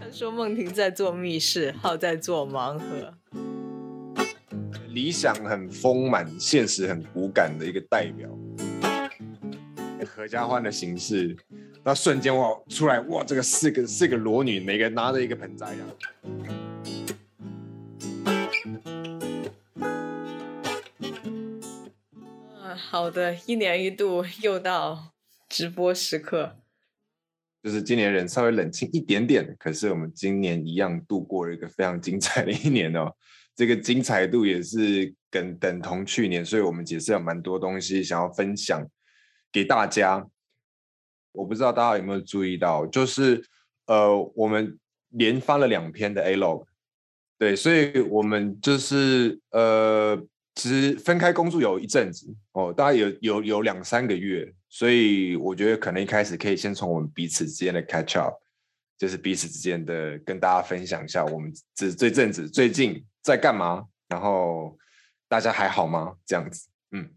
他说梦婷在做密室，浩在做盲盒。理想很丰满，现实很骨感的一个代表。合家欢的形式，那瞬间哇出来哇，这个四个四个裸女，每个人拿着一个盆栽一样。啊，好的，一年一度又到直播时刻。就是今年人稍微冷清一点点，可是我们今年一样度过了一个非常精彩的一年哦。这个精彩度也是跟等同去年，所以我们也是有蛮多东西想要分享给大家。我不知道大家有没有注意到，就是呃，我们连发了两篇的 A log，对，所以我们就是呃，其实分开工作有一阵子哦，大概有有有两三个月。所以我觉得可能一开始可以先从我们彼此之间的 catch up，就是彼此之间的跟大家分享一下我们这这阵子最近在干嘛，然后大家还好吗？这样子，嗯，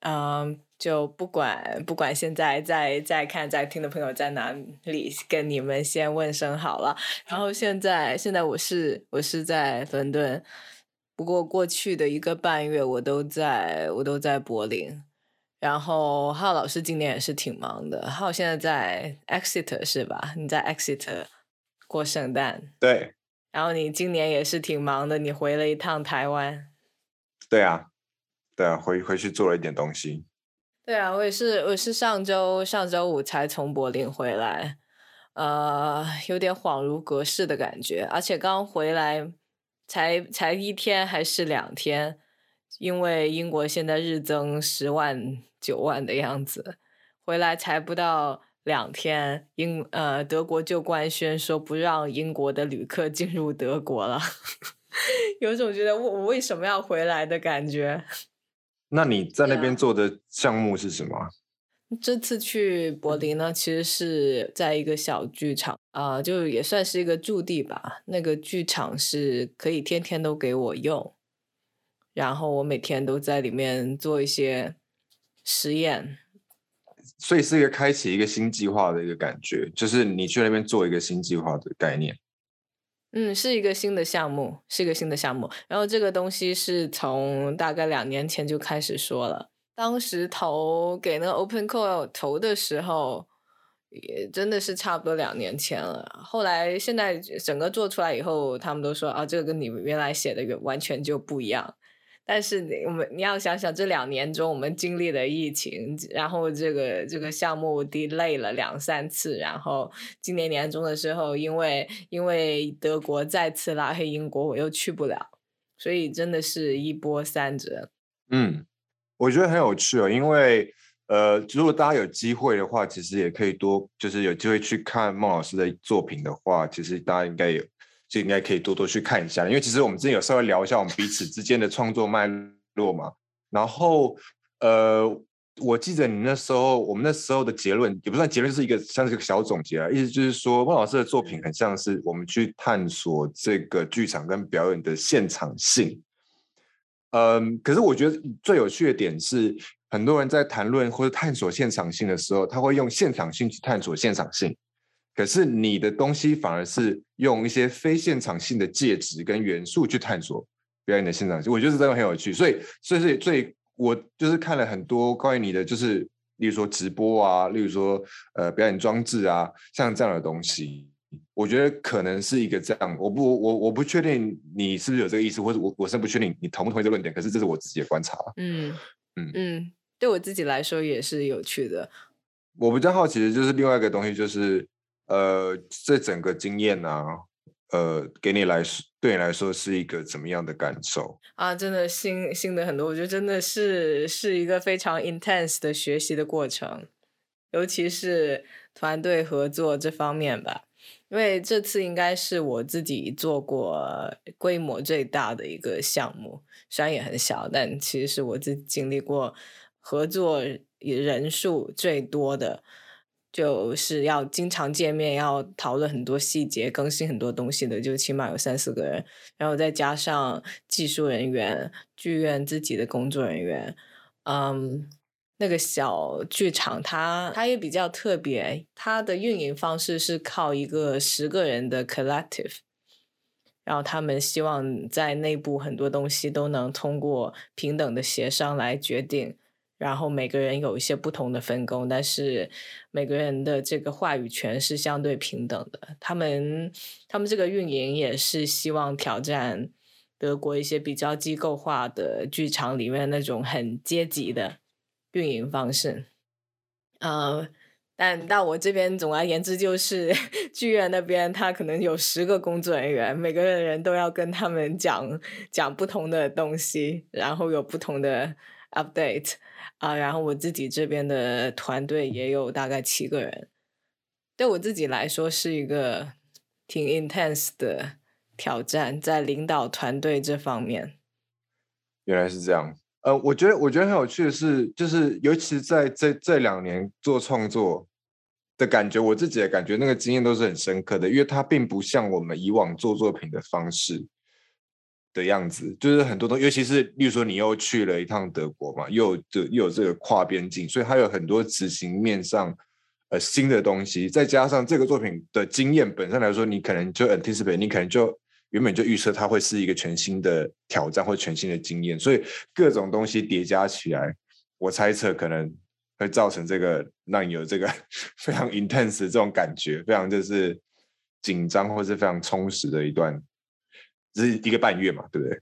嗯，就不管不管现在在在看在听的朋友在哪里，跟你们先问声好了。然后现在现在我是我是在伦敦，不过过去的一个半月我都在我都在柏林。然后浩老师今年也是挺忙的，浩现在在 Exeter 是吧？你在 Exeter 过圣诞。对。然后你今年也是挺忙的，你回了一趟台湾。对啊，对啊，回回去做了一点东西。对啊，我也是，我是上周上周五才从柏林回来，呃，有点恍如隔世的感觉，而且刚回来才才一天还是两天。因为英国现在日增十万九万的样子，回来才不到两天，英呃德国就官宣说不让英国的旅客进入德国了，有种觉得我我为什么要回来的感觉。那你在那边做的项目是什么？这次去柏林呢，其实是在一个小剧场啊，就也算是一个驻地吧。那个剧场是可以天天都给我用。然后我每天都在里面做一些实验，所以是一个开启一个新计划的一个感觉，就是你去那边做一个新计划的概念。嗯，是一个新的项目，是一个新的项目。然后这个东西是从大概两年前就开始说了，当时投给那个 Open Call 投的时候，也真的是差不多两年前了。后来现在整个做出来以后，他们都说啊，这个跟你原来写的完全就不一样。但是你我们你要想想，这两年中我们经历了疫情，然后这个这个项目 delay 了两三次，然后今年年中的时候，因为因为德国再次拉黑英国，我又去不了，所以真的是一波三折。嗯，我觉得很有趣哦，因为呃，如果大家有机会的话，其实也可以多就是有机会去看孟老师的作品的话，其实大家应该有。就应该可以多多去看一下，因为其实我们之前有稍微聊一下我们彼此之间的创作脉络嘛。然后，呃，我记得你那时候，我们那时候的结论也不算结论，是一个像是一个小总结啊。意思就是说，孟老师的作品很像是我们去探索这个剧场跟表演的现场性。嗯，可是我觉得最有趣的点是，很多人在谈论或者探索现场性的时候，他会用现场性去探索现场性。可是你的东西反而是用一些非现场性的介质跟元素去探索表演的现场性，我觉得这个很有趣。所以，所以，所以，所以我就是看了很多关于你的，就是例如说直播啊，例如说呃表演装置啊，像这样的东西，我觉得可能是一个这样。我不，我我不确定你是不是有这个意思，或者我我是不确定你同不同意这个论点。可是这是我自己的观察。嗯嗯嗯，对我自己来说也是有趣的。我比较好奇的就是另外一个东西，就是。呃，这整个经验呢，呃，给你来说，对你来说是一个怎么样的感受啊？真的新新的很多，我觉得真的是是一个非常 intense 的学习的过程，尤其是团队合作这方面吧。因为这次应该是我自己做过规模最大的一个项目，虽然也很小，但其实是我自己经历过合作人数最多的。就是要经常见面，要讨论很多细节，更新很多东西的，就起码有三四个人，然后再加上技术人员、剧院自己的工作人员，嗯，那个小剧场，它它也比较特别，它的运营方式是靠一个十个人的 collective，然后他们希望在内部很多东西都能通过平等的协商来决定，然后每个人有一些不同的分工，但是每个人的这个话语权是相对平等的。他们他们这个运营也是希望挑战德国一些比较机构化的剧场里面那种很阶级的。运营方式，呃，但到我这边，总而言之就是 剧院那边，他可能有十个工作人员，每个人都要跟他们讲讲不同的东西，然后有不同的 update 啊，然后我自己这边的团队也有大概七个人，对我自己来说是一个挺 intense 的挑战，在领导团队这方面。原来是这样。呃，我觉得我觉得很有趣的是，就是尤其在这这两年做创作的感觉，我自己的感觉，那个经验都是很深刻的，因为它并不像我们以往做作品的方式的样子，就是很多东西，尤其是例如说你又去了一趟德国嘛，又有这又有这个跨边境，所以它有很多执行面上呃新的东西，再加上这个作品的经验本身来说，你可能就 anticipate，你可能就。原本就预测它会是一个全新的挑战或全新的经验，所以各种东西叠加起来，我猜测可能会造成这个让你有这个 非常 intense 这种感觉，非常就是紧张或是非常充实的一段，是一个半月嘛，对不对？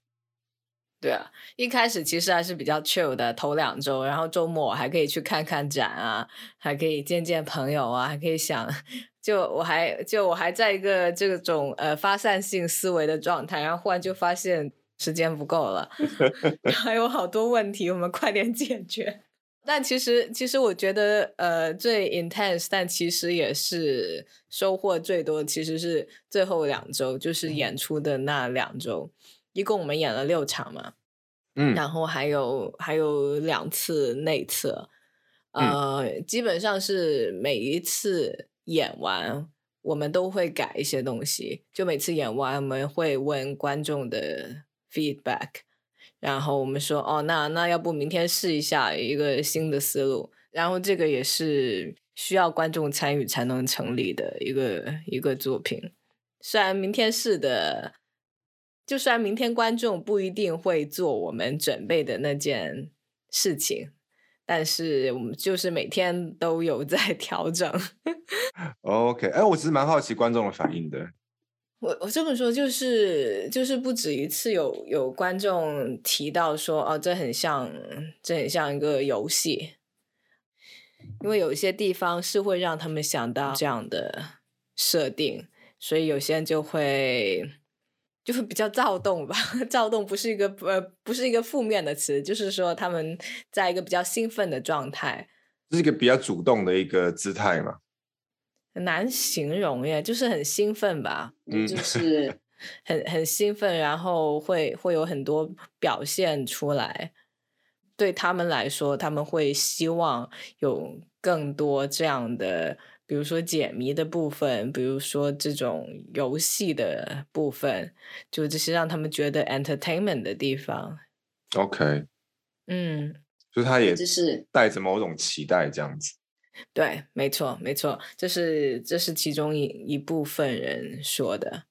对啊，一开始其实还是比较 chill 的，头两周，然后周末还可以去看看展啊，还可以见见朋友啊，还可以想。就我还就我还在一个这种呃发散性思维的状态，然后忽然就发现时间不够了，还有好多问题，我们快点解决。但其实其实我觉得呃最 intense，但其实也是收获最多，其实是最后两周，就是演出的那两周，一共我们演了六场嘛，嗯，然后还有还有两次内测，呃，基本上是每一次。演完，我们都会改一些东西。就每次演完，我们会问观众的 feedback，然后我们说：“哦，那那要不明天试一下一个新的思路。”然后这个也是需要观众参与才能成立的一个一个作品。虽然明天试的，就算明天观众不一定会做我们准备的那件事情。但是我们就是每天都有在调整。OK，哎，我其实蛮好奇观众的反应的。我我这么说就是就是不止一次有有观众提到说哦，这很像这很像一个游戏，因为有一些地方是会让他们想到这样的设定，所以有些人就会。就会比较躁动吧，躁动不是一个呃不是一个负面的词，就是说他们在一个比较兴奋的状态，是一个比较主动的一个姿态嘛，很难形容耶，就是很兴奋吧，就是 很很兴奋，然后会会有很多表现出来，对他们来说，他们会希望有更多这样的。比如说解谜的部分，比如说这种游戏的部分，就这些让他们觉得 entertainment 的地方。OK，嗯，就他也就是带着某种期待这样子。对，没错，没错，这是这是其中一一部分人说的。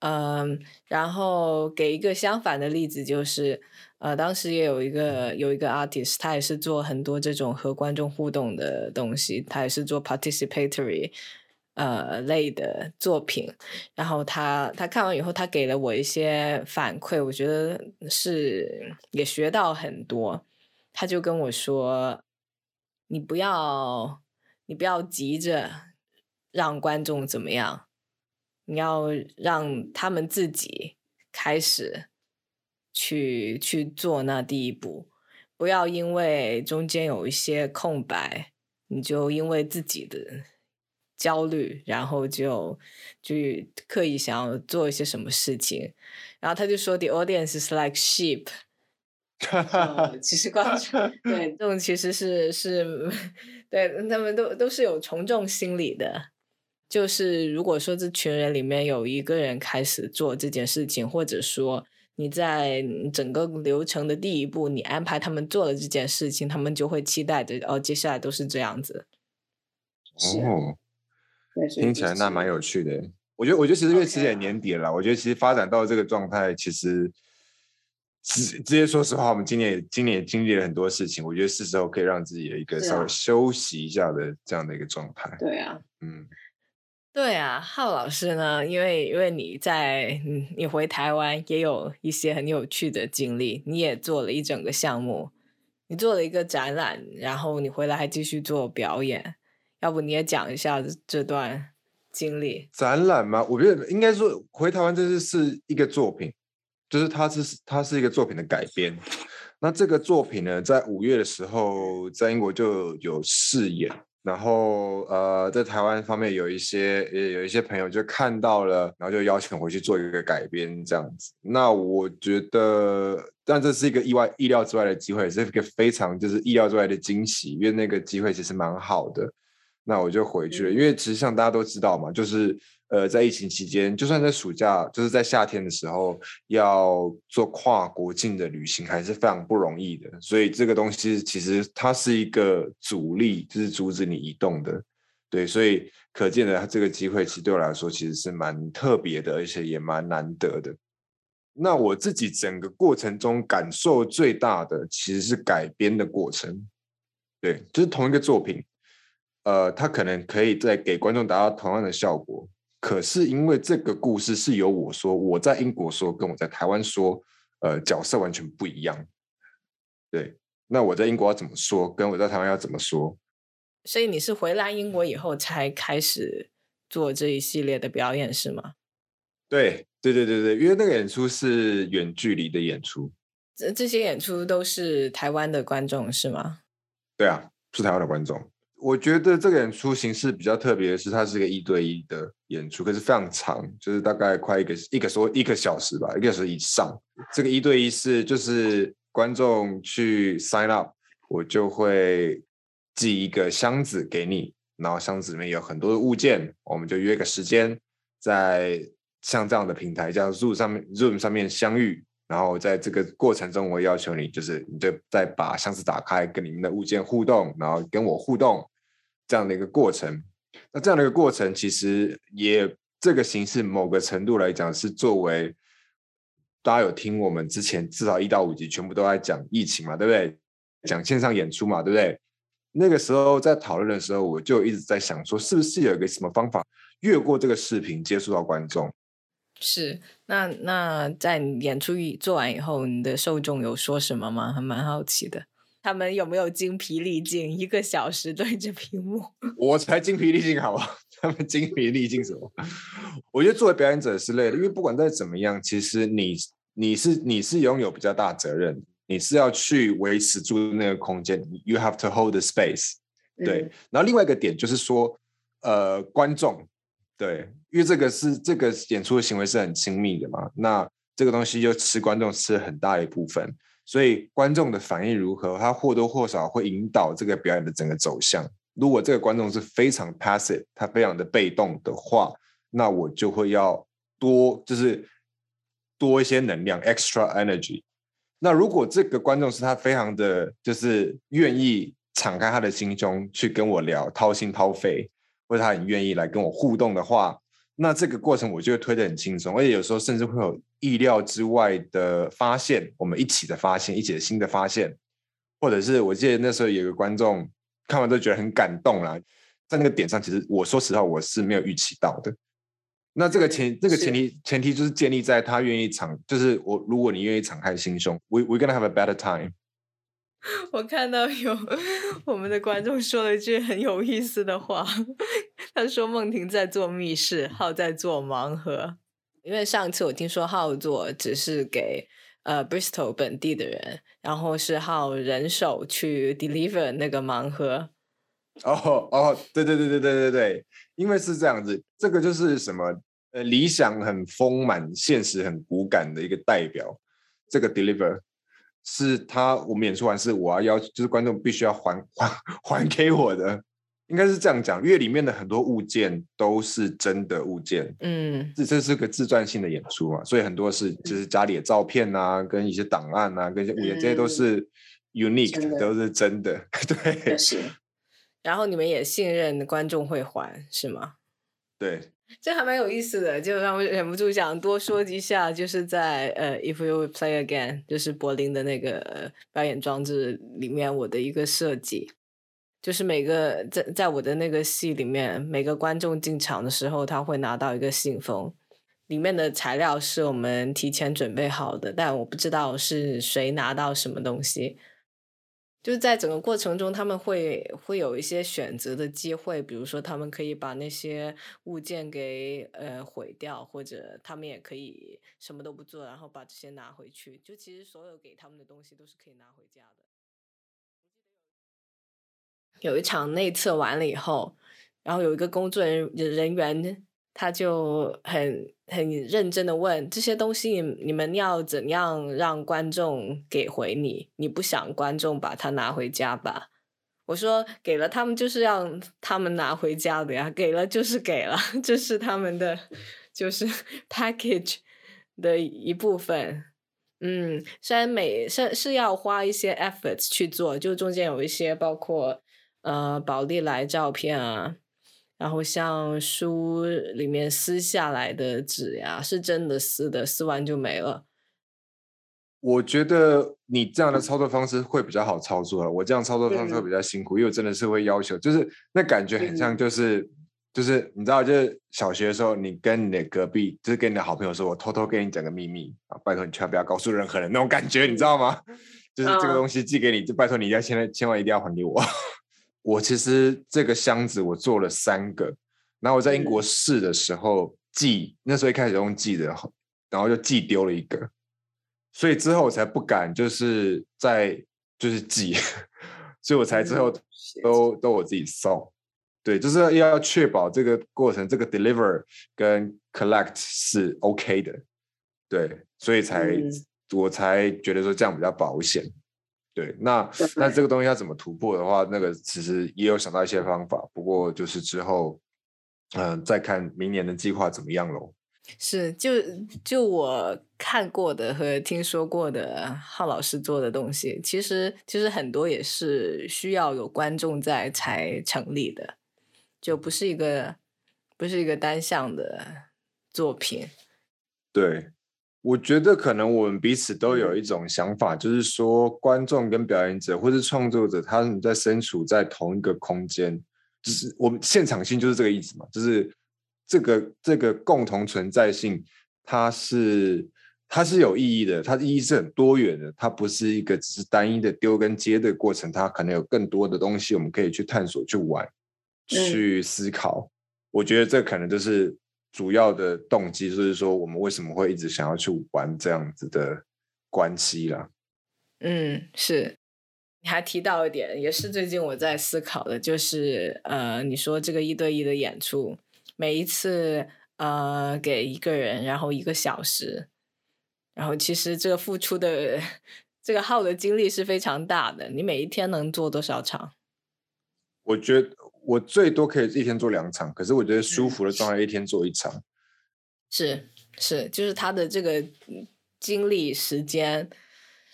嗯，然后给一个相反的例子，就是。呃，当时也有一个有一个 artist，他也是做很多这种和观众互动的东西，他也是做 participatory 呃类的作品。然后他他看完以后，他给了我一些反馈，我觉得是也学到很多。他就跟我说：“你不要你不要急着让观众怎么样，你要让他们自己开始。”去去做那第一步，不要因为中间有一些空白，你就因为自己的焦虑，然后就就刻意想要做一些什么事情。然后他就说：“The audience is like sheep。”其实观众 对这种其实是是，对他们都都是有从众心理的。就是如果说这群人里面有一个人开始做这件事情，或者说。你在整个流程的第一步，你安排他们做了这件事情，他们就会期待着哦，接下来都是这样子。哦，听起来那蛮有趣的。我觉得，我觉得其实因为其实也年底了，我觉得其实发展到这个状态，其实直直接说实话，我们今年今年也经历了很多事情，我觉得是时候可以让自己有一个稍微休息一下的这样的一个状态。对啊，嗯。对啊，浩老师呢？因为因为你在你回台湾也有一些很有趣的经历，你也做了一整个项目，你做了一个展览，然后你回来还继续做表演，要不你也讲一下这段经历？展览吗？我觉得应该说回台湾这是是一个作品，就是它是它是一个作品的改编。那这个作品呢，在五月的时候在英国就有试演。然后呃，在台湾方面有一些也有一些朋友就看到了，然后就邀请回去做一个改编这样子。那我觉得，但这是一个意外、意料之外的机会，是一个非常就是意料之外的惊喜，因为那个机会其实蛮好的。那我就回去了，因为其实像大家都知道嘛，就是。呃，在疫情期间，就算在暑假，就是在夏天的时候，要做跨国境的旅行还是非常不容易的。所以这个东西其实它是一个阻力，就是阻止你移动的。对，所以可见的这个机会，其实对我来说其实是蛮特别的，而且也蛮难得的。那我自己整个过程中感受最大的，其实是改编的过程。对，就是同一个作品，呃，它可能可以在给观众达到同样的效果。可是因为这个故事是由我说，我在英国说，跟我在台湾说，呃，角色完全不一样。对，那我在英国要怎么说，跟我在台湾要怎么说？所以你是回来英国以后才开始做这一系列的表演是吗？对，对，对，对，对，因为那个演出是远距离的演出。这这些演出都是台湾的观众是吗？对啊，是台湾的观众。我觉得这个演出形式比较特别的是，它是一个一对一的演出，可是非常长，就是大概快一个一个说一个小时吧，一个小时以上。这个一对一是就是观众去 sign up，我就会寄一个箱子给你，然后箱子里面有很多的物件，我们就约个时间，在像这样的平台叫 Zoom 上面 Zoom 上面相遇。然后在这个过程中，我要求你就是你就再把箱子打开，跟里面的物件互动，然后跟我互动。这样的一个过程，那这样的一个过程，其实也这个形式某个程度来讲，是作为大家有听我们之前至少一到五集全部都在讲疫情嘛，对不对？讲线上演出嘛，对不对？那个时候在讨论的时候，我就一直在想说，是不是有一个什么方法越过这个视频接触到观众？是，那那在演出做完以后，你的受众有说什么吗？还蛮好奇的。他们有没有精疲力尽？一个小时对着屏幕，我才精疲力尽，好吧？他们精疲力尽什么？我觉得作为表演者是累的，因为不管再怎么样，其实你你是你是拥有比较大责任，你是要去维持住那个空间，you have to hold the space。对，然后另外一个点就是说，呃，观众，对，因为这个是这个演出的行为是很亲密的嘛，那这个东西就吃观众吃很大一部分。所以观众的反应如何，他或多或少会引导这个表演的整个走向。如果这个观众是非常 passive，他非常的被动的话，那我就会要多就是多一些能量 extra energy。那如果这个观众是他非常的就是愿意敞开他的心胸去跟我聊，掏心掏肺，或者他很愿意来跟我互动的话。那这个过程我就会推得很轻松，而且有时候甚至会有意料之外的发现，我们一起的发现，一起的新的发现，或者是我记得那时候有个观众看完都觉得很感动啦，在那个点上，其实我说实话我是没有预期到的。那这个前这个前提前提就是建立在他愿意敞，就是我如果你愿意敞开心胸，we we gonna have a better time。我看到有我们的观众说了一句很有意思的话，他说梦婷在做密室，浩在做盲盒。因为上次我听说浩做只是给呃 Bristol 本地的人，然后是浩人手去 deliver 那个盲盒。哦哦，对对对对对对对，因为是这样子，这个就是什么呃理想很丰满，现实很骨感的一个代表，这个 deliver。是他，我们演出完是我要要，就是观众必须要还还 还给我的，应该是这样讲，因为里面的很多物件都是真的物件，嗯。这这是个自传性的演出嘛，所以很多是就是家里的照片啊，跟一些档案啊，跟一些物件，这些都嗯。是 unique，的。都是真的，对。是。然后你们也信任观众会还是吗？对。这还蛮有意思的，就让我忍不住想多说一下，就是在呃，If You Play Again，就是柏林的那个表演装置里面，我的一个设计，就是每个在在我的那个戏里面，每个观众进场的时候，他会拿到一个信封，里面的材料是我们提前准备好的，但我不知道是谁拿到什么东西。就是在整个过程中，他们会会有一些选择的机会，比如说他们可以把那些物件给呃毁掉，或者他们也可以什么都不做，然后把这些拿回去。就其实所有给他们的东西都是可以拿回家的。有一场内测完了以后，然后有一个工作人人员，他就很很认真的问这些东西你你们要怎样让观众给回你？你不想观众把它拿回家吧？我说给了他们就是让他们拿回家的呀，给了就是给了，这是他们的就是 package 的一部分。嗯，虽然每是是要花一些 efforts 去做，就中间有一些包括呃宝丽来照片啊，然后像书里面撕下来的纸呀，是真的撕的，撕完就没了。我觉得你这样的操作方式会比较好操作了，我这样操作方式会嗯比较辛苦，因为我真的是会要求，就是那感觉很像嗯就是、就是你知道，就是小学的时候，你跟你的隔壁，就是跟你的好朋友说，我偷偷跟你讲个秘密啊，拜托你千万不要告诉任何人那种感觉，你知道吗？就是这个嗯东西寄给你，就拜托你要现在千万一定要还给我。我其实这个箱子我做了三个，然后我在英国嗯试的时候寄，那时候一开始用寄的，然后就寄丢了一个，所以之后我才不敢就是在就是寄，所以我才之后嗯都都我自己送。对，就是要确保这个过程，这个 deliver 跟 collect 是 OK 的，对，所以才、嗯我才觉得说这样比较保险。对，那那这个东西要怎么突破的话，那个其实也有想到一些方法，不过就是之后，嗯、再看明年的计划怎么样喽。是，就就我看过的和听说过的浩老师做的东西，其实其实很多也是需要有观众在才成立的，就不是一个不是一个单向的作品。对，我觉得可能我们彼此都有一种想法，就是说观众跟表演者或是创作者，他们在身处在同一个空间，就是我们现场性就是这个意思嘛，就是这个这个共同存在性，它是它是有意义的，它的意义是很多元的，它不是一个只是单一的丢跟接的过程，它可能有更多的东西我们可以去探索、去玩、去思考。我觉得这可能就是主要的动机，就是说我们为什么会一直想要去玩这样子的关系啦。嗯，是。你还提到一点，也是最近我在思考的，就是呃，你说这个一对一的演出，每一次呃给一个人，然后一个小时，然后其实这个付出的这个耗的精力是非常大的。你每一天能做多少场？我觉得我最多可以一天做两场，可是我觉得舒服的状态一天做一场。是是，就是他的这个嗯精力时间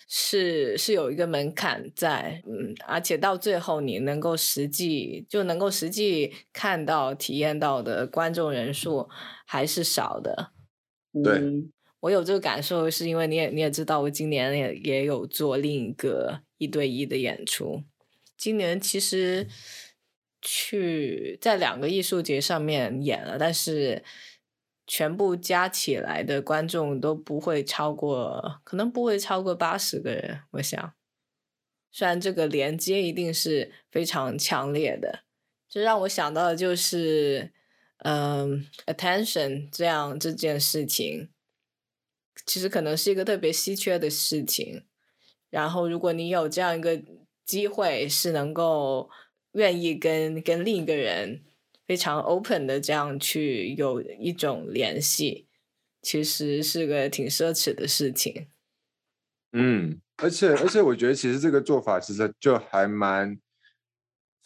是是有一个门槛在，嗯，而且到最后你能够实际就能够实际看到、体验到的观众人数还是少的。对嗯我有这个感受，是因为你也你也知道，我今年也也有做另一个一对一的演出。今年其实去在两个艺术节上面演了，但是全部加起来的观众都不会超过，可能不会超过八十个人。我想，虽然这个连接一定是非常强烈的，这让我想到的就是，嗯，attention 这样这件事情。其实可能是一个特别稀缺的事情。然后，如果你有这样一个机会，是能够愿意跟跟另一个人非常 open 的这样去有一种联系，其实是个挺奢侈的事情。嗯，而且而且我觉得其实这个做法其实就还蛮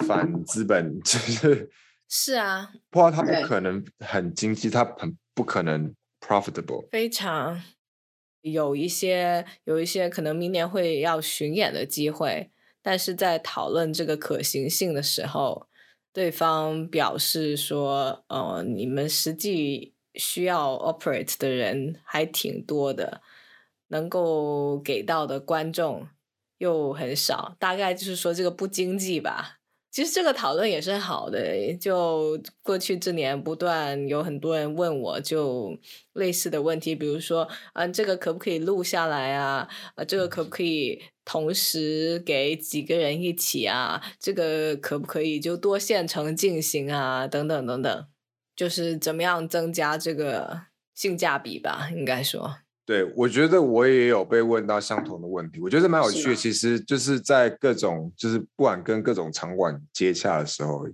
反资本，就是是啊，不然他不可能很经济，他很不可能 profitable。非常有一些有一些可能明年会要巡演的机会，但是在讨论这个可行性的时候，对方表示说，呃，你们实际需要 operate 的人还挺多的，能够给到的观众又很少，大概就是说这个不经济吧。其实这个讨论也是好的，就过去这年不断有很多人问我就类似的问题，比如说，嗯，这个可不可以录下来啊？啊，这个可不可以同时给几个人一起啊？这个可不可以就多线程进行啊？等等等等，就是怎么样增加这个性价比吧？应该说。对，我觉得我也有被问到相同的问题，我觉得蛮有趣的。其实就是在各种，就是不管跟各种场馆接洽的时候，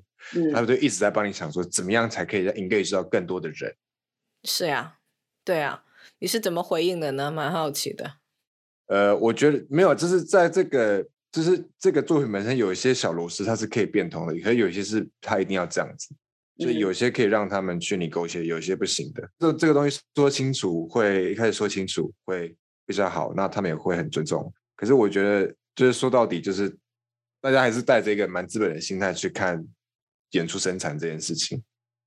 他们就一直在帮你想说，怎么样才可以让 engage 到更多的人。是呀，对啊，你是怎么回应的呢？蛮好奇的。呃，我觉得没有，就是在这个，就是这个作品本身有一些小螺丝，它是可以变通的，可是有些是它一定要这样子。所以有些可以让他们去你勾结，有些不行的。这这个东西说清楚，会一开始说清楚会比较好，那他们也会很尊重。可是我觉得，就是说到底，就是大家还是带着一个蛮资本的心态去看演出生产这件事情。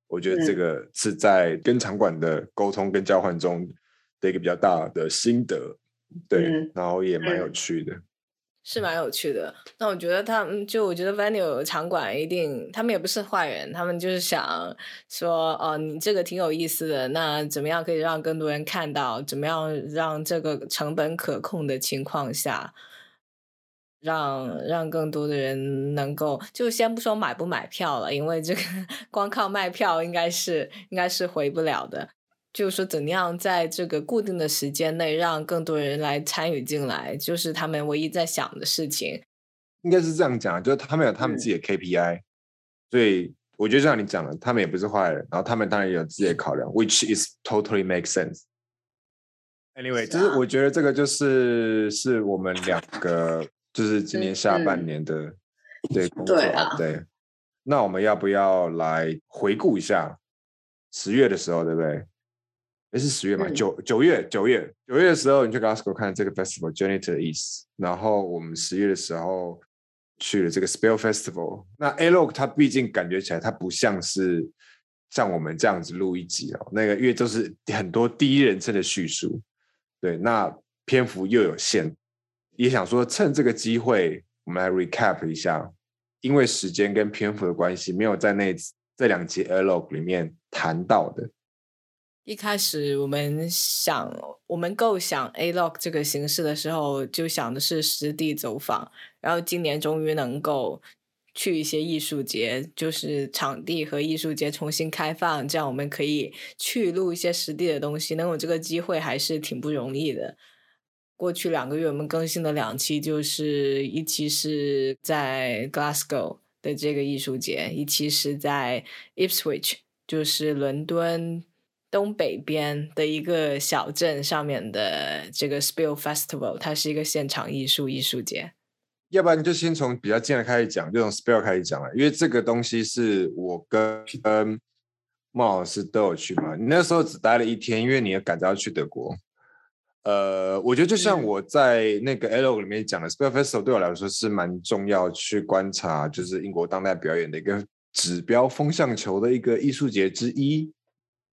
我觉得这个是在跟场馆的沟通跟交换中的一个比较大的心得，对，然后也蛮有趣的。是蛮有趣的，那我觉得他们就我觉得 venue 场馆一定，他们也不是坏人，他们就是想说，哦，你这个挺有意思的，那怎么样可以让更多人看到？怎么样让这个成本可控的情况下，让让更多的人能够，就先不说买不买票了，因为这个 光靠卖票应该是应该是回不了的。就是说，怎样在这个固定的时间内让更多人来参与进来，就是他们唯一在想的事情。应该是这样讲，就是他们有他们自己的 KPI，所以我觉得像你讲的，他们也不是坏人，然后他们当然也有自己的考量，which is totally make sense。Anyway，就是我觉得这个就是是我们两个就是今年下半年的对工作对。那我们要不要来回顾一下十月的时候，对不对？也是十月嘛，九九月九月九月的时候，你去 Glasgow 看这个 festival Journey to the East，然后我们十月的时候去了这个 Spell Festival。那 A Log 它毕竟感觉起来，它不像是像我们这样子录一集哦，那个因为都是很多第一人称的叙述，对，那篇幅又有限，也想说趁这个机会，我们来 recap 一下，因为时间跟篇幅的关系，没有在那这两集 A Log 里面谈到的。一开始我们想，我们构想 A Lock 这个形式的时候，就想的是实地走访。然后今年终于能够去一些艺术节，就是场地和艺术节重新开放，这样我们可以去录一些实地的东西。能有这个机会还是挺不容易的。过去两个月我们更新的两期，就是一期是在 Glasgow 的这个艺术节，一期是在 Ipswich，就是伦敦。东北边的一个小镇上面的这个 Spill Festival，它是一个现场艺术艺术节。要不然就先从比较近的开始讲，就从 Spill 开始讲了，因为这个东西是我跟嗯孟老师都有去嘛。你那时候只待了一天，因为你也赶着要去德国。呃，我觉得就像我在那个 L 里面讲的，Spill Festival 对我来说是蛮重要，去观察就是英国当代表演的一个指标风向球的一个艺术节之一。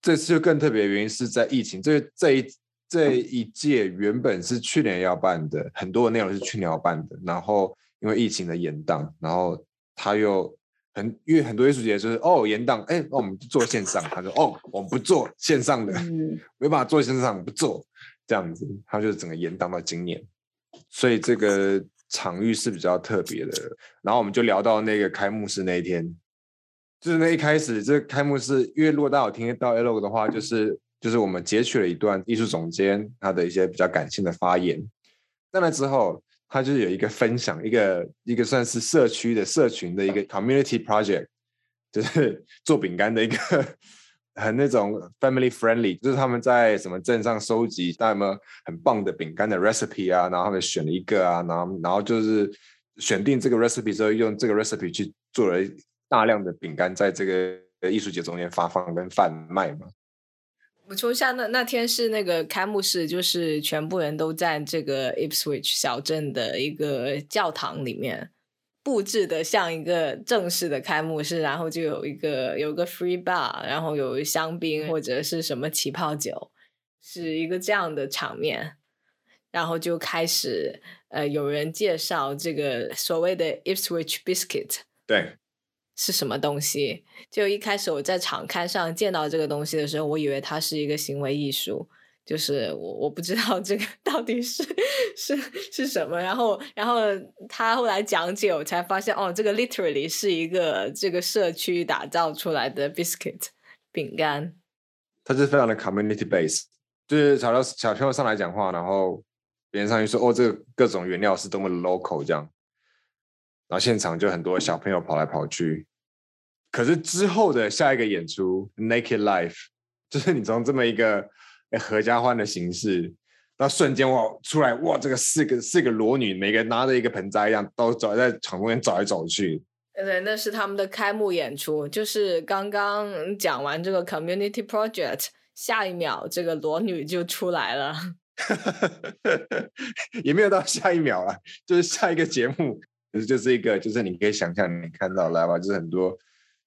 这次就更特别的原因是在疫情，这这一这一届原本是去年要办的，很多的内容是去年要办的，然后因为疫情的延档，然后他又很因为很多艺术节就是哦延档，哎，那我们做线上，他说哦我们不做线上的，没办法做线上不做这样子，他就整个延档到今年，所以这个场域是比较特别的，然后我们就聊到那个开幕式那一天。就是那一开始，这开幕式，因为如果大家有听得到 Elog 的话，就是就是我们截取了一段艺术总监他的一些比较感性的发言。在那之后，他就是有一个分享，一个一个算是社区的社群的一个 community project，就是 做饼干的一个很那种 family friendly，就是他们在什么镇上收集那么很棒的饼干的 recipe 啊，然后他们选了一个啊，然后然后就是选定这个 recipe 之后，用这个 recipe 去。做了大量的饼干在这个艺术节中间发放跟贩卖嘛。补充一下，那那天是那个开幕式，就是全部人都在这个 Ipswich 小镇的一个教堂里面布置的像一个正式的开幕式，然后就有一个有个 free bar，然后有香槟或者是什么起泡酒，是一个这样的场面，然后就开始呃有人介绍这个所谓的 Ipswich biscuit，对。是什么东西？就一开始我在场刊上见到这个东西的时候，我以为它是一个行为艺术，就是我我不知道这个到底是是是什么。然后然后他后来讲解，我才发现哦，这个 literally 是一个这个社区打造出来的 biscuit 饼干。它是非常的 community base，就是小到小朋友上来讲话，然后别人上去说哦，这个各种原料是多么 local 这样。然后现场就很多小朋友跑来跑去，可是之后的下一个演出《Naked Life》，就是你从这么一个合家欢的形式，到瞬间哇出来哇，这个四个四个裸女，每个人拿着一个盆栽一样，都走在场中间走来走去。对，那是他们的开幕演出，就是刚刚讲完这个 Community Project，下一秒这个裸女就出来了，也没有到下一秒了，就是下一个节目。就是就是一个，就是你可以想象，你看到来吧，就是很多，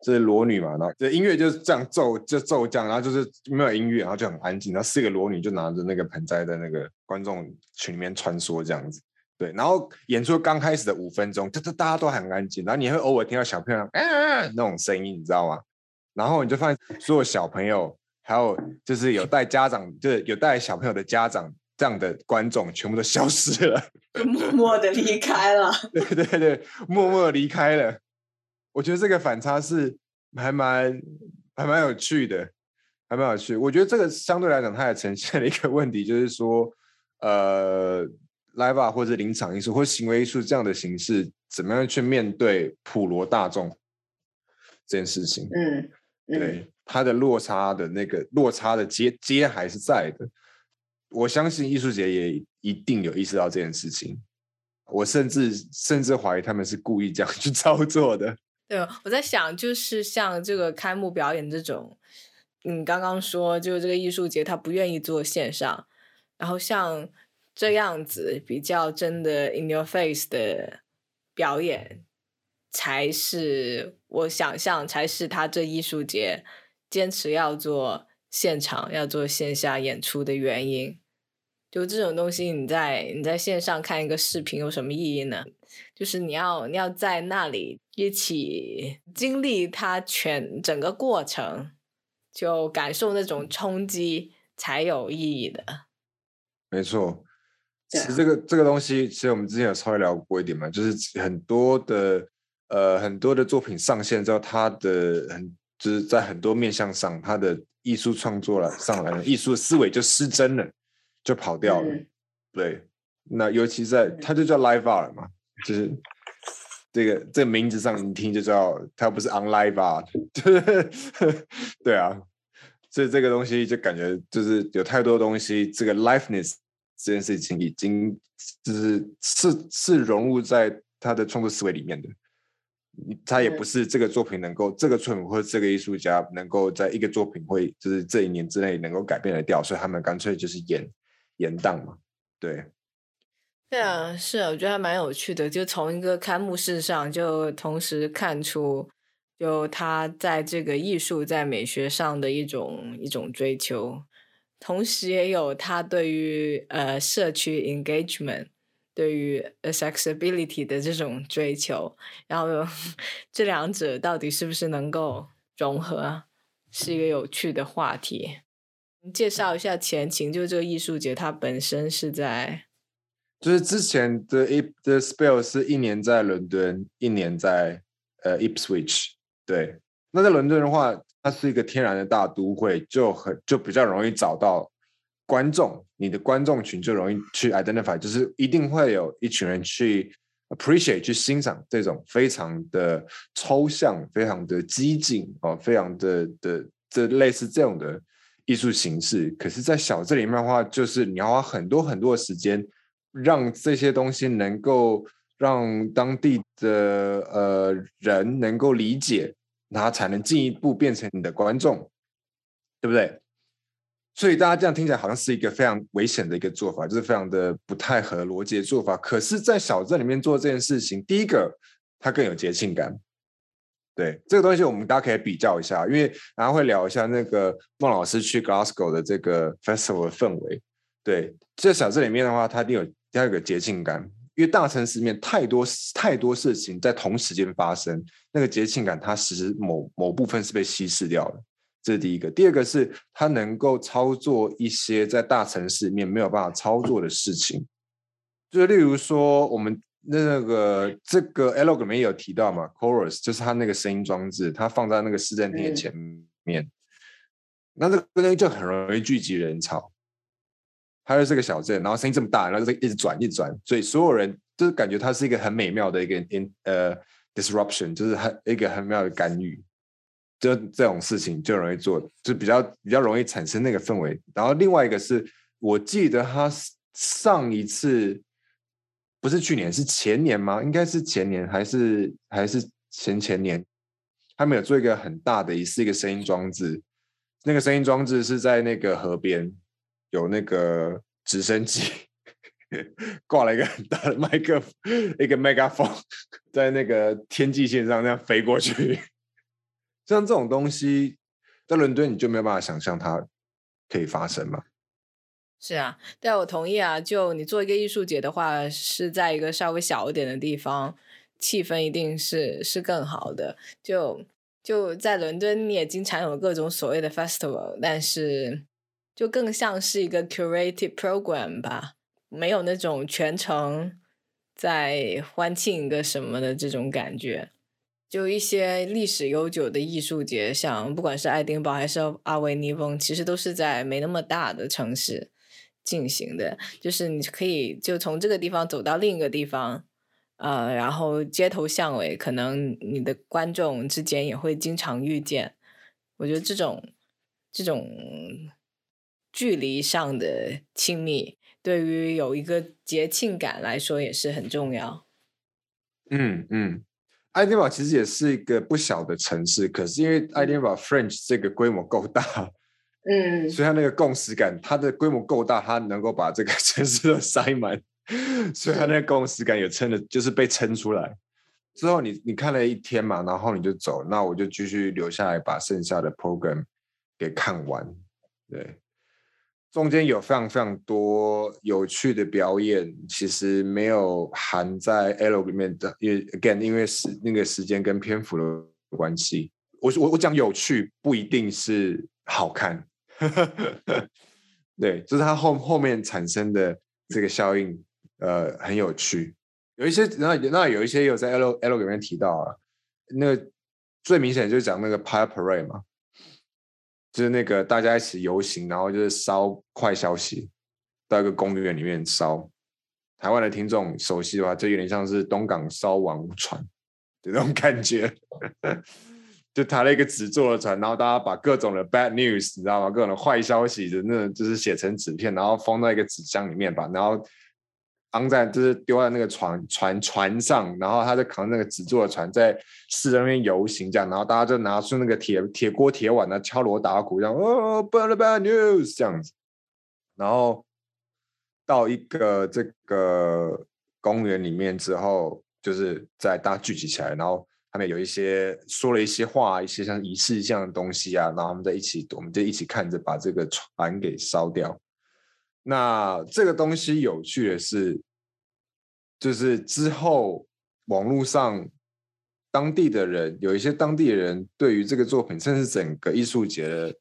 就是裸女嘛，然后这音乐就是这样奏，就奏这样，然后就是没有音乐，然后就很安静，然后四个裸女就拿着那个盆栽在那个观众群里面穿梭这样子，对，然后演出刚开始的五分钟，这这大家都很安静，然后你会偶尔听到小朋友嗯那种声音，你知道吗？然后你就发现所有小朋友，还有就是有带家长，就是有带小朋友的家长。这样的观众全部都消失了，默默的离开了。对对对，默默离开了。我觉得这个反差是还蛮还蛮有趣的，还蛮有趣。我觉得这个相对来讲，它也呈现了一个问题，就是说，呃，live 或者临场艺术或行为艺术这样的形式，怎么样去面对普罗大众这件事情？嗯，对，它的落差的那个落差的阶阶还是在的。我相信艺术节也一定有意识到这件事情，我甚至甚至怀疑他们是故意这样去 操作的。对，我在想，就是像这个开幕表演这种，你刚刚说，就是这个艺术节他不愿意做线上，然后像这样子比较真的 in your face 的表演，才是我想象才是他这艺术节坚持要做现场、要做线下演出的原因。就这种东西，你在你在线上看一个视频有什么意义呢？就是你要你要在那里一起经历它全整个过程，就感受那种冲击才有意义的。没错，其实这个这个东西，其实我们之前有稍微聊过一点嘛，就是很多的呃很多的作品上线之后，它的很就是在很多面向上，它的艺术创作了上来了，艺术思维就失真了。就跑掉了，对，那尤其在它就叫 live art 嘛，就是这个这个名字上一听就知道它不是 on live art，对啊，所以这个东西就感觉就是有太多东西，这个 liveness 这件事情已经就是是是融入在他的创作思维里面的，他也不是这个作品能够这个作品或者这个艺术家能够在一个作品会就是这一年之内能够改变的掉，所以他们干脆就是演。延档嘛，对，对啊，是啊，我觉得还蛮有趣的。就从一个开幕式上，就同时看出，就他在这个艺术在美学上的一种一种追求，同时也有他对于呃社区 engagement，对于 accessibility 的这种追求。然后 这两者到底是不是能够融合，是一个有趣的话题。介绍一下前情，就这个艺术节，它本身是在，就是之前的一的 spell 是一年在伦敦，一年在呃 Ipswich。对，那在伦敦的话，它是一个天然的大都会，就很就比较容易找到观众，你的观众群就容易去 identify，就是一定会有一群人去 appreciate 去欣赏这种非常的抽象、非常的激进哦，非常的的这类似这种的。艺术形式，可是，在小镇里面的话，就是你要花很多很多的时间，让这些东西能够让当地的呃人能够理解，然后才能进一步变成你的观众，对不对？所以大家这样听起来好像是一个非常危险的一个做法，就是非常的不太合逻辑的做法。可是，在小镇里面做这件事情，第一个它更有节庆感。对这个东西，我们大家可以比较一下，因为然后会聊一下那个孟老师去 Glasgow 的这个 festival 的氛围。对，这小镇里面的话，它一定有第二个节庆感，因为大城市里面太多太多事情在同时间发生，那个节庆感它其实某某部分是被稀释掉了。这是第一个，第二个是它能够操作一些在大城市里面没有办法操作的事情，就例如说我们那那个这个 L 里面有提到嘛，Chorus 就是它那个声音装置，它放在那个市政厅的前面，那这个东西就很容易聚集人潮。它就是个小镇，然后声音这么大，然后就一直转一直转，所以所有人就是感觉它是一个很美妙的一个 in 呃 disruption，就是很一个很妙的干预。就这种事情就容易做，就比较比较容易产生那个氛围。然后另外一个是我记得他上一次不是去年是前年吗？应该是前年还是还是前前年？他们有做一个很大的，也是一个声音装置。那个声音装置是在那个河边，有那个直升机挂了一个很大的麦克，一个 megaphone 在那个天际线上那样飞过去。像这种东西，在伦敦你就没有办法想象它可以发生嘛？是啊，但我同意啊。就你做一个艺术节的话，是在一个稍微小一点的地方，气氛一定是是更好的。就就在伦敦，你也经常有各种所谓的 festival，但是就更像是一个 curated program 吧，没有那种全程在欢庆一个什么的这种感觉。就一些历史悠久的艺术节，像不管是爱丁堡还是阿维尼翁，其实都是在没那么大的城市进行的。就是你可以就从这个地方走到另一个地方，呃，然后街头巷尾，可能你的观众之间也会经常遇见。我觉得这种这种距离上的亲密，对于有一个节庆感来说也是很重要。嗯嗯。爱丁堡其实也是一个不小的城市，可是因为爱丁堡 French 这个规模够大，嗯，所以它那个共识感，它的规模够大，它能够把这个 城市都塞满，所以它那个共识感也撑的，就是被撑出来。之后你你看了一天嘛，然后你就走，那我就继续留下来把剩下的 program 给看完，对。中间有非常非常多有趣的表演，其实没有含在 L 里面的，因为 again 因为时那个时间跟篇幅的关系，我我我讲有趣不一定是好看，对，就是它后后面产生的这个效应，呃，很有趣。有一些那那有一些有在 L L 里面提到啊，那个最明显就是讲那个 Pie Parade 嘛。就是那个大家一起游行，然后就是烧坏消息，到一个公园里面烧。台湾的听众熟悉的话，就有点像是东港烧王船的那种感觉。就抬了一个纸做的船，然后大家把各种的 bad news，你知道吗？各种的坏消息的那，就是写成纸片，然后封在一个纸箱里面吧，然后。昂在就是丢在那个船船船上，然后他就扛那个纸做的船在市那边游行，这样，然后大家就拿出那个铁铁锅铁碗啊，敲锣打鼓，这样哦，bad bad news 这样子，然后到一个这个公园里面之后，就是在大家聚集起来，然后他们有一些说了一些话，一些像仪式这样的东西啊，然后他们在一起，我们就一起看着把这个船给烧掉。那这个东西有趣的是，就是之后网络上当地的人有一些当地的人对于这个作品，甚至整个艺术节的，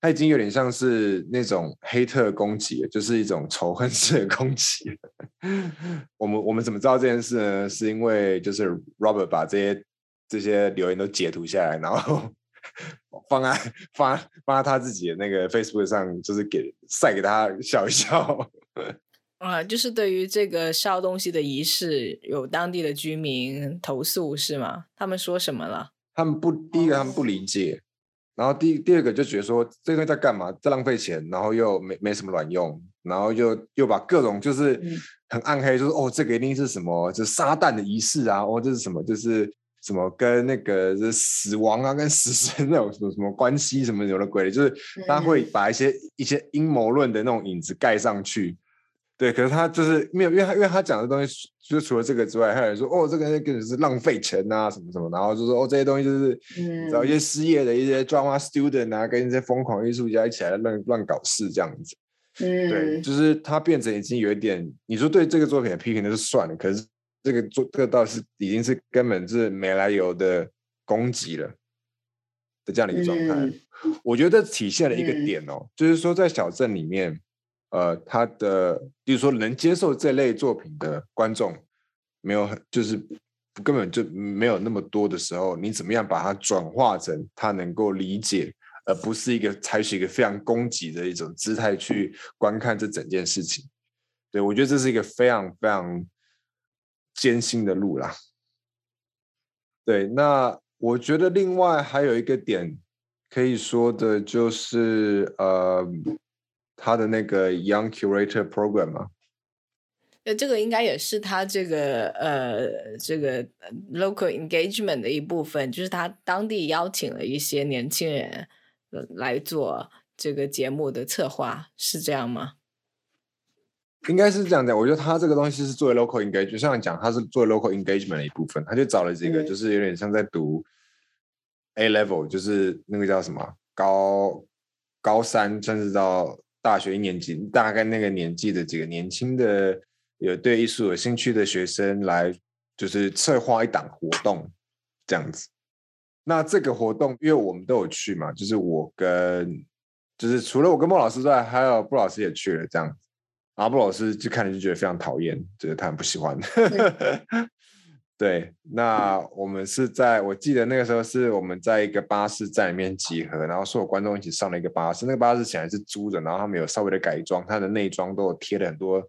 他已经有点像是那种黑特攻击，就是一种仇恨式的攻击。我们我们怎么知道这件事呢？是因为就是 Robert 把这些这些留言都截图下来，然后。放在放放在他自己的那个 Facebook 上，就是给晒给他笑一笑。啊，就是对于这个烧东西的仪式，有当地的居民投诉是吗？他们说什么了？他们不，第一个他们不理解，然后第第二个就觉得说这个在干嘛？在浪费钱，然后又没没什么卵用，然后又又把各种就是很暗黑，就是哦，这个一定是什么，就是撒旦的仪式啊，哦，这是什么，就是什么跟那个是死亡啊，跟死神 那种什么什么关系，什么有的鬼的，就是他会把一些一些阴谋论的那种影子盖上去。对，可是他就是没有，因为他因为他讲的东西，就除了这个之外，还有人说哦，这个根本是浪费钱啊，什么什么，然后就说哦，这些东西就是找一些失业的一些 drama student 啊，跟一些疯狂艺术家一起来乱乱搞事这样子。嗯，对，就是他变成已经有一点，你说对这个作品的批评那是算了，可是这个做这个倒是已经是根本是没来由的攻击了的这样的一个状态。我觉得体现了一个点哦，就是说在小镇里面。呃，他的，比如说能接受这类作品的观众没有很，就是根本就没有那么多的时候，你怎么样把它转化成他能够理解，而不是一个采取一个非常攻击的一种姿态去观看这整件事情？对我觉得这是一个非常非常艰辛的路啦。对，那我觉得另外还有一个点可以说的就是，呃。他的那个 Young Curator Program 吗？呃，这个应该也是他这个呃这个 local engagement 的一部分，就是他当地邀请了一些年轻人来做这个节目的策划，是这样吗？应该是这样的，我觉得他这个东西是作为 local engagement，就像讲他是作为 local engagement 的一部分，他就找了几个，就是有点像在读 A level，就是那个叫什么高高三，甚至到。大学一年级，大概那个年纪的几个年轻的有对艺术有兴趣的学生来，就是策划一档活动这样子。那这个活动，因为我们都有去嘛，就是我跟，就是除了我跟莫老师之外，还有布老师也去了这样。然后布老师就看着就觉得非常讨厌，觉得他很不喜欢。对，那我们是在我记得那个时候是我们在一个巴士站里面集合，然后所有观众一起上了一个巴士。那个巴士显然是租的，然后他们有稍微的改装，它的内装都有贴了很多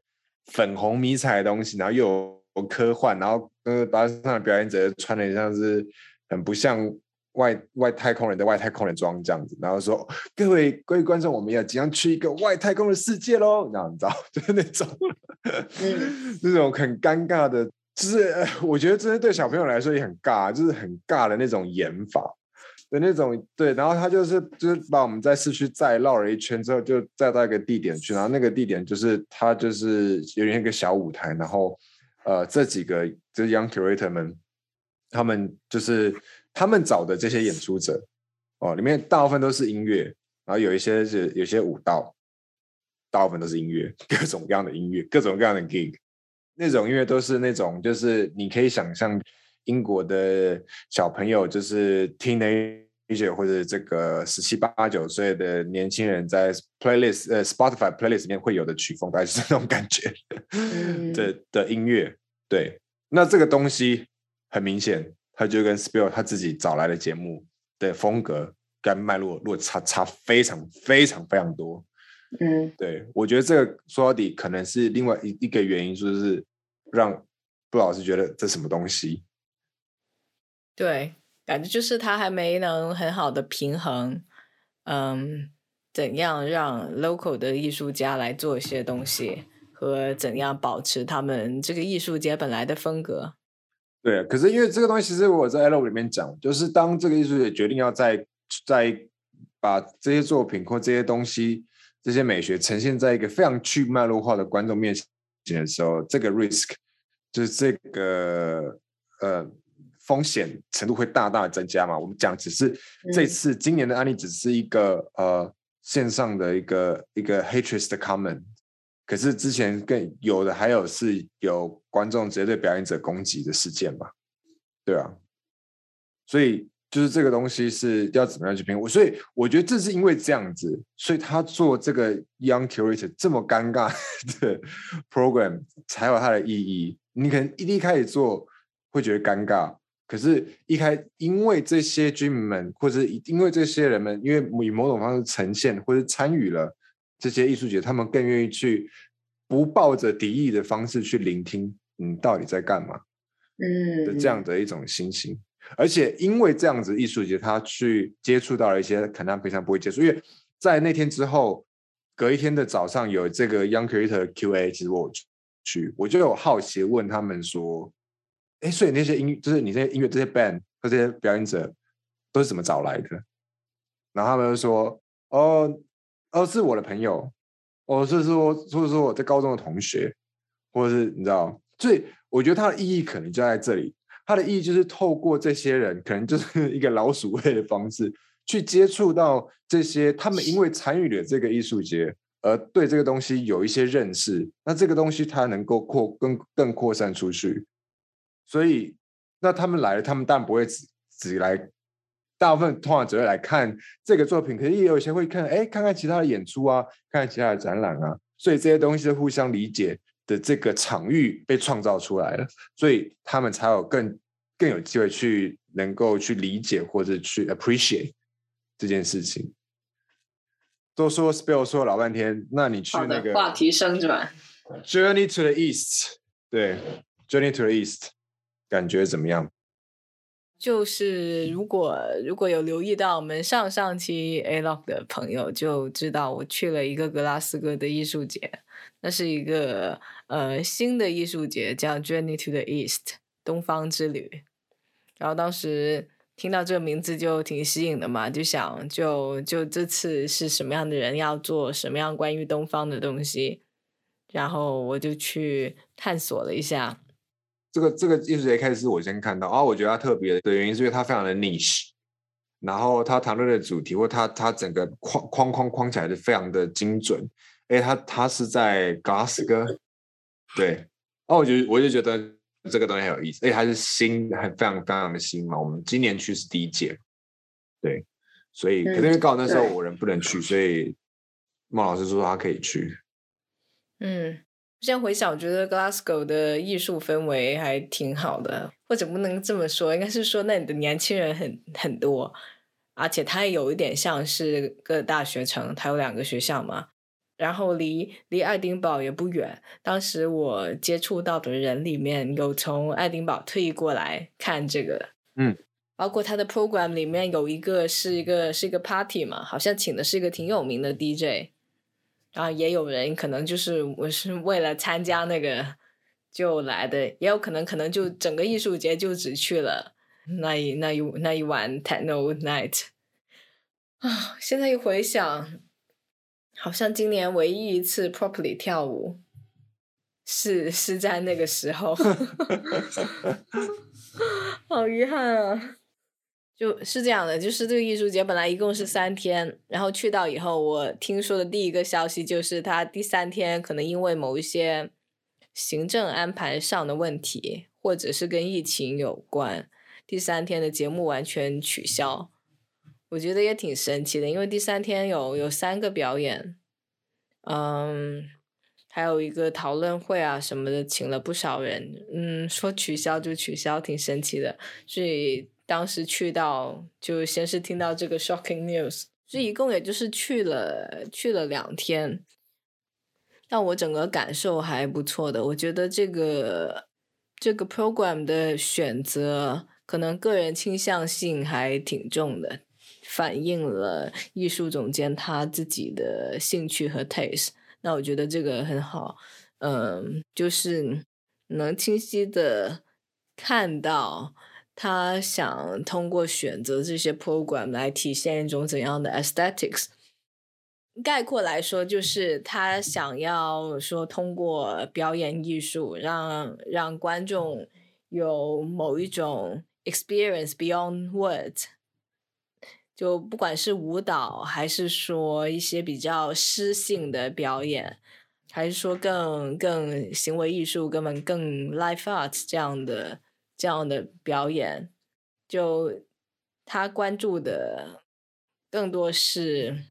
粉红迷彩的东西，然后又有科幻，然后那个巴士上的表演者穿的像是很不像外外太空人的外太空人装这样子，然后说各位各位观众，我们要即将去一个外太空的世界喽，然后你知道 就是那种那种很尴尬的。就是我觉得这些对小朋友来说也很尬，就是很尬的那种演法的那种对，然后他就是就是把我们在市区再绕了一圈之后，就再到一个地点去，然后那个地点就是他就是有点一个小舞台，然后呃这几个就是 young curator 们，他们就是他们找的这些演出者哦，里面大部分都是音乐，然后有一些是有些舞蹈，大部分都是音乐，各种各样的音乐，各种各样的 gig。那种音乐都是那种，就是你可以想象英国的小朋友，就是 teenager 或者这个十七八九岁的年轻人在 playlist 呃 Spotify playlist 里面会有的曲风，大概是那种感觉的的音乐。对，那这个东西很明显，它就跟 Spill 他自己找来的节目的风格跟脉络落差差非常非常非常多。嗯，对，我觉得这个说到底可能是另外一一个原因，就是让布老师觉得这什么东西。对，感觉就是他还没能很好的平衡，嗯，怎样让 local 的艺术家来做一些东西，和怎样保持他们这个艺术节本来的风格。对，可是因为这个东西，其实我在 L 里面讲，就是当这个艺术家决定要在在把这些作品或这些东西。这些美学呈现在一个非常去脉络化的观众面前的时候，这个 risk 就是这个呃风险程度会大大的增加嘛？我们讲只是这次今年的案例只是一个呃线上的一个一个 hatred 的 comment，可是之前更有的还有是有观众直接对表演者攻击的事件嘛？对啊，所以。就是这个东西是要怎么样去评估，所以我觉得正是因为这样子，所以他做这个 Young Curator 这么尴尬的 program 才有它的意义。你可能一开始做会觉得尴尬，可是一开因为这些居民们，或者因为这些人们，因为以某种方式呈现或者参与了这些艺术节，他们更愿意去不抱着敌意的方式去聆听你到底在干嘛，嗯，的这样的一种心情。而且因为这样子，艺术节他去接触到了一些可能平常不会接触，因为在那天之后，隔一天的早上有这个 Young Creator Q&A，其实我去，我就有好奇问他们说，哎，所以那些音，就是你这些音乐这些 band 和这些表演者都是怎么找来的？然后他们就说，哦，哦，是我的朋友，哦，是说，或者说我在高中的同学，或者是你知道，所以我觉得它的意义可能就在这里，它的意义就是透过这些人，可能就是 一个老鼠会的方式。去接触到这些，他们因为参与了这个艺术节，而对这个东西有一些认识，那这个东西它能够扩更更扩散出去。所以，那他们来了，他们当然不会只只来，大部分通常只会来看这个作品，可是也有一些会看，哎，看看其他的演出啊，看看其他的展览啊。所以这些东西是互相理解的这个场域被创造出来了，所以他们才有更更有机会去能够去理解或者去 appreciate。这件事情，都说 spell 说老半天，那你去那个话题升转，Journey to the East，对，Journey to the East，感觉怎么样？就是如果如果有留意到我们上上期 A Lock 的朋友，就知道我去了一个格拉斯哥的艺术节，那是一个呃新的艺术节，叫 Journey to the East，东方之旅，然后当时。听到这个名字就挺吸引的嘛，就想就就这次是什么样的人要做什么样关于东方的东西，然后我就去探索了一下。这个这个艺术节开始是我先看到，啊，我觉得它特别的原因是因为它非常的 niche，然后它谈论的主题或它它整个框框框框起来是非常的精准，哎，它它是在格拉斯哥，对，哦，我就我就觉得。这个东西很有意思，而且还是新，还非常非常的新嘛。我们今年去是第一届，对，所以可是因为刚好那时候我人不能去，所以孟老师说他可以去。嗯，现在回想，我觉得 Glasgow 的艺术氛围还挺好的，或者不能这么说，应该是说那里的年轻人很很多，而且它也有一点像是个大学城，它有两个学校嘛。然后离离爱丁堡也不远。当时我接触到的人里面有从爱丁堡特意过来看这个，嗯，包括他的 program 里面有一个是一个是一个 party 嘛，好像请的是一个挺有名的 DJ，然后也有人可能就是我是为了参加那个就来的，也有可能可能就整个艺术节就只去了那一那一那一晚 techno night，啊，现在一回想。好像今年唯一一次 properly 跳舞，是是在那个时候，好遗憾啊！就是这样的，就是这个艺术节本来一共是三天，然后去到以后，我听说的第一个消息就是，他第三天可能因为某一些行政安排上的问题，或者是跟疫情有关，第三天的节目完全取消。我觉得也挺神奇的，因为第三天有有三个表演，嗯，还有一个讨论会啊什么的，请了不少人。嗯，说取消就取消，挺神奇的。所以当时去到就先是听到这个 shocking news，所以一共也就是去了去了两天，但我整个感受还不错的。我觉得这个这个 program 的选择，可能个人倾向性还挺重的。反映了艺术总监他自己的兴趣和 taste，那我觉得这个很好，嗯，就是能清晰的看到他想通过选择这些 program 来体现一种怎样的 aesthetics。概括来说，就是他想要说通过表演艺术让让观众有某一种 experience beyond words。就不管是舞蹈，还是说一些比较诗性的表演，还是说更更行为艺术，根本更 life art 这样的这样的表演，就他关注的更多是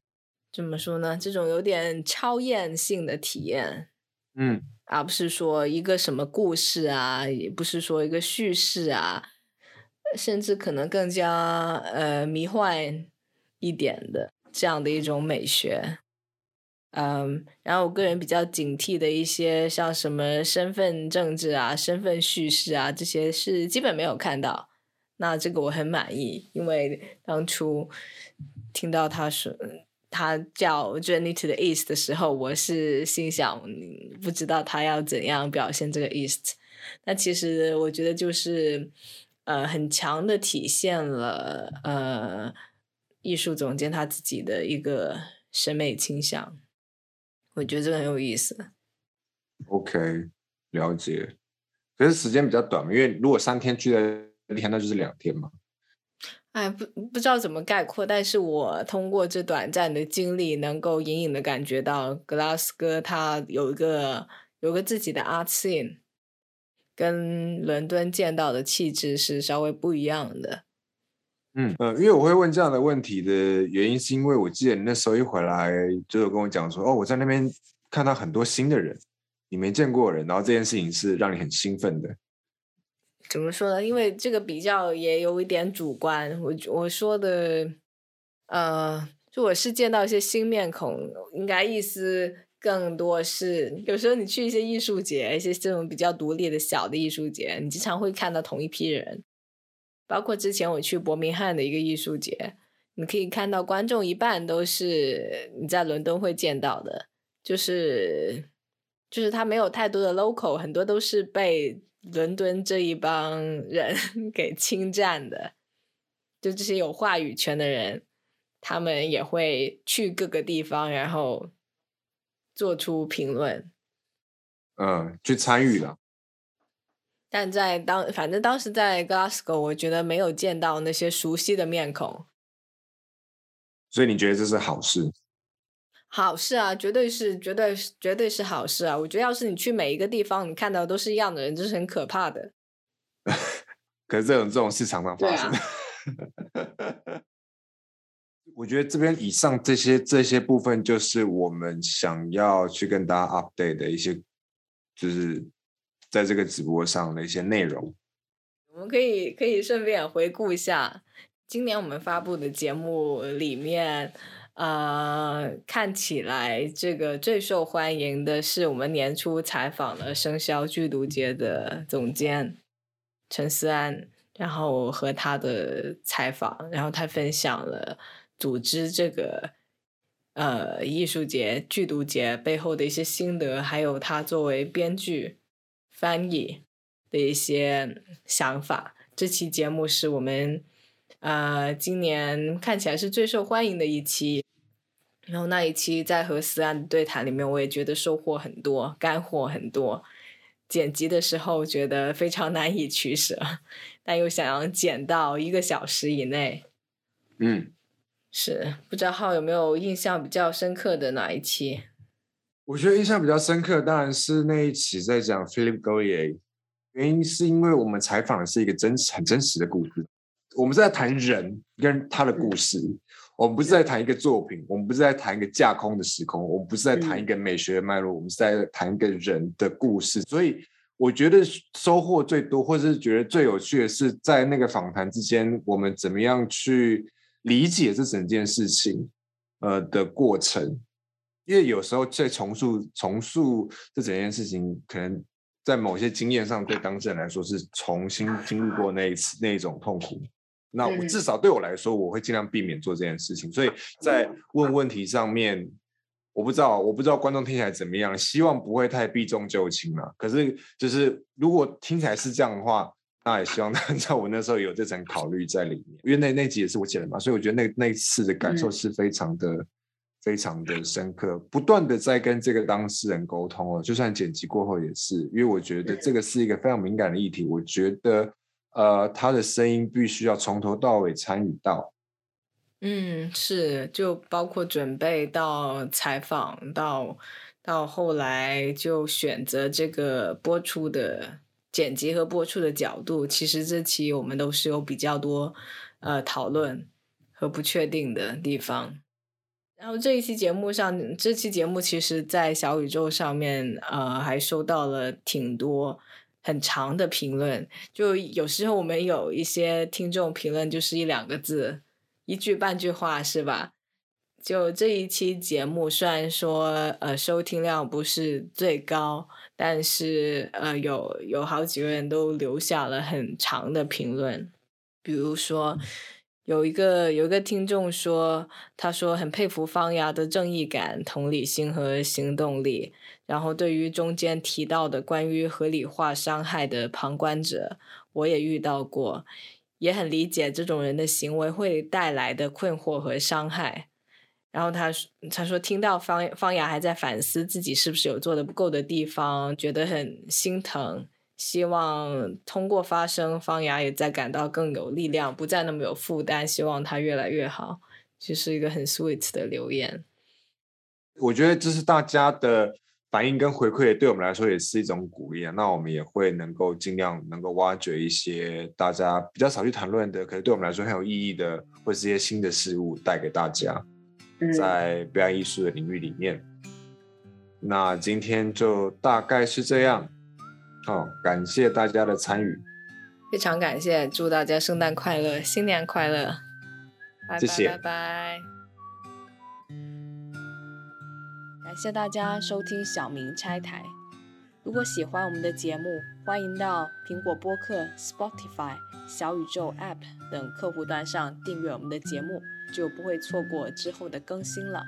怎么说呢？这种有点超验性的体验，嗯，而不是说一个什么故事啊，也不是说一个叙事啊。甚至可能更加呃迷幻一点的这样的一种美学，嗯，然后我个人比较警惕的一些像什么身份政治啊、身份叙事啊这些是基本没有看到。那这个我很满意，因为当初听到他说他叫 Journey to the East 的时候，我是心想，不知道他要怎样表现这个 East。那其实我觉得就是呃，很强的体现了呃，艺术总监他自己的一个审美倾向。我觉得这个很有意思。OK，了解。可是时间比较短嘛，因为如果三天聚在一天，那就是两天嘛。哎，不不知道怎么概括，但是我通过这短暂的经历，能够隐隐的感觉到格拉斯哥他有一个有个自己的 art scene，跟伦敦见到的气质是稍微不一样的。嗯呃，因为我会问这样的问题的原因，是因为我记得你那时候一回来就有跟我讲说，哦，我在那边看到很多新的人。你没见过人，然后这件事情是让你很兴奋的。怎么说呢？因为这个比较也有一点主观。我我说的，呃，就我是见到一些新面孔，应该意思更多是，有时候你去一些艺术节，一些这种比较独立的小的艺术节，你经常会看到同一批人。包括之前我去伯明翰的一个艺术节，你可以看到观众一半都是你在伦敦会见到的，就是。就是他没有太多的 local，很多都是被伦敦这一帮人 给侵占的。就这些有话语权的人，他们也会去各个地方，然后做出评论。嗯，去参与了。但在当，反正当时在 Glasgow，我觉得没有见到那些熟悉的面孔。所以你觉得这是好事？好事啊，绝对是，绝对是，绝对是好事啊！我觉得，要是你去每一个地方，你看到都是一样的人，这是很可怕的。可是这种这种事常常发生。我觉得这边以上这些这些部分，就是我们想要去跟大家 update 的一些，就是在这个直播上的一些内容。我们可以可以顺便回顾一下今年我们发布的节目里面。呃，看起来这个最受欢迎的是我们年初采访了生肖剧毒节的总监陈思安，然后和他的采访，然后他分享了组织这个呃艺术节剧毒节背后的一些心得，还有他作为编剧翻译的一些想法。这期节目是我们呃今年看起来是最受欢迎的一期。然后那一期在和思安的对谈里面，我也觉得收获很多，干货很多。剪辑的时候觉得非常难以取舍，但又想要剪到一个小时以内。嗯，是不知道浩有没有印象比较深刻的哪一期？我觉得印象比较深刻当然是那一期在讲 Philip Goyer，原因是因为我们采访的是一个真实、很真实的故事，我们是在谈人跟他的故事。我们不是在谈一个作品，我们不是在谈一个架空的时空，我们不是在谈一个美学的脉络，我们是在谈一个人的故事。所以我觉得收获最多，或是觉得最有趣的是，在那个访谈之间，我们怎么样去理解这整件事情，呃的过程。因为有时候在重塑重塑这整件事情，可能在某些经验上，对当事人来说是重新经历过那一次那一种痛苦。那我至少对我来说，我会尽量避免做这件事情。所以在问问题上面，我不知道，我不知道观众听起来怎么样。希望不会太避重就轻了。可是，就是如果听起来是这样的话，那也希望 大家我那时候有这层考虑在里面。因为那那集也是我写的嘛，所以我觉得那那次的感受是非常的、非常的深刻。不断的在跟这个当事人沟通哦，就算剪辑过后也是，因为我觉得这个是一个非常敏感的议题。我觉得。呃，他的声音必须要从头到尾参与到。嗯，是，就包括准备到采访，到到后来就选择这个播出的剪辑和播出的角度。其实这期我们都是有比较多呃讨论和不确定的地方。然后这一期节目上，这期节目其实，在小宇宙上面呃还收到了挺多。很长的评论，就有时候我们有一些听众评论就是一两个字，一句半句话是吧？就这一期节目，虽然说呃收听量不是最高，但是呃有有好几个人都留下了很长的评论，比如说有一个有一个听众说，他说很佩服方牙的正义感、同理心和行动力。然后对于中间提到的关于合理化伤害的旁观者，我也遇到过，也很理解这种人的行为会带来的困惑和伤害。然后他他说听到方方牙还在反思自己是不是有做的不够的地方，觉得很心疼。希望通过发声，方牙也在感到更有力量，不再那么有负担。希望他越来越好，就是一个很 sweet 的留言。我觉得这是大家的反应跟回馈，对我们来说也是一种鼓励啊。那我们也会能够尽量能够挖掘一些大家比较少去谈论的，可能对我们来说很有意义的，或是一些新的事物带给大家，在表演艺术的领域里面。那今天就大概是这样。好，感谢大家的参与，非常感谢，祝大家圣诞快乐，新年快乐，谢谢，拜拜。感谢大家收听小明拆台。如果喜欢我们的节目，欢迎到苹果播客、Spotify、小宇宙 App 等客户端上订阅我们的节目，就不会错过之后的更新了。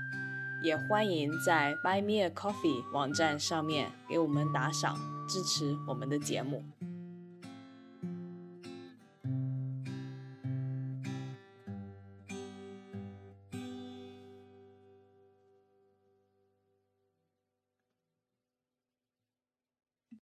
也欢迎在 Buy Me a Coffee 网站上面给我们打赏。支持我们的节目。